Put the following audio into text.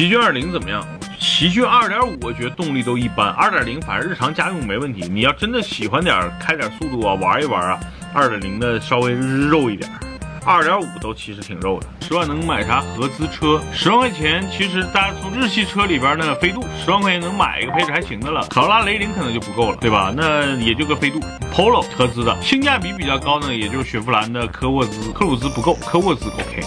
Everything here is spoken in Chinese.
奇骏二零怎么样？奇骏二点五我觉得动力都一般，二点零反正日常家用没问题。你要真的喜欢点开点速度啊，玩一玩啊，二点零的稍微肉一点。二点五都其实挺肉的，十万能买啥合资车？十万块钱，其实大家从日系车里边呢，飞度十万块钱能买一个配置还行的了。卡罗拉雷凌可能就不够了，对吧？那也就个飞度，Polo 合资的，性价比比较高呢，也就是雪佛兰的科沃兹，科鲁兹不够，科沃兹 OK。